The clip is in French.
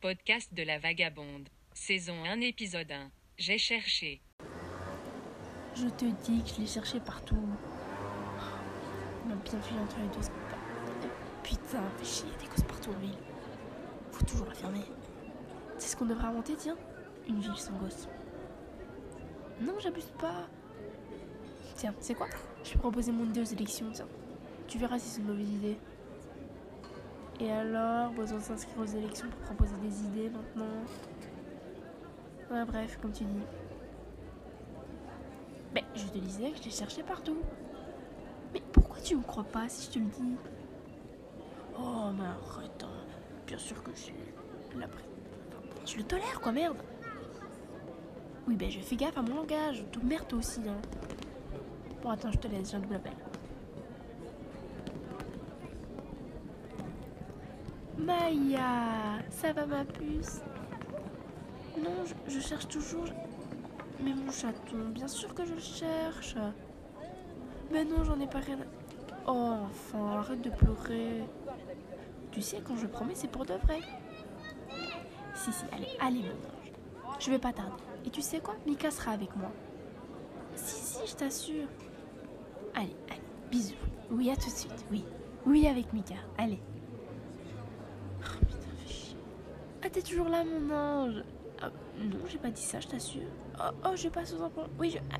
Podcast de la Vagabonde. Saison 1, épisode 1. J'ai cherché. Je te dis que je l'ai cherché partout. On m'a bien vu entre les deux. Putain, fais chier, il a des causes partout en ville. Faut toujours la fermer. C'est ce qu'on devrait inventer, tiens Une ville sans gosse. Non, j'abuse pas. Tiens, c'est quoi? Je vais proposer mon idée aux élections, tiens. Tu verras si c'est une mauvaise idée. Et alors, besoin de s'inscrire aux élections pour proposer des idées maintenant? Ouais, bref, comme tu dis. Mais je te disais que je l'ai cherché partout. Mais pourquoi tu me crois pas si je te le dis? Oh, mais arrête. hein. Bien sûr que j'ai la enfin, Je le tolère, quoi, merde. Oui, ben je fais gaffe à mon langage. Tout merde, toi aussi, hein. Bon, attends, je te laisse, j'ai un double appel. Maya, ça va ma puce? Non, je, cherche toujours. Mais mon chaton, bien sûr que je le cherche. Mais non, j'en ai pas rien. Oh, enfin, arrête de pleurer. Tu sais, quand je promets, c'est pour de vrai. Si, si, allez, allez, mon ange. Je vais pas tarder. Et tu sais quoi? Mika sera avec moi. Si, si, je t'assure. Allez, allez, bisous. Oui, à tout de suite, oui. Oui, avec Mika, allez. Oh, putain, fais chier. Ah, t'es toujours là, mon ange Ah, Non, j'ai pas dit ça, je t'assure. Oh, oh, je passe aux enfants. Oui, je... ah,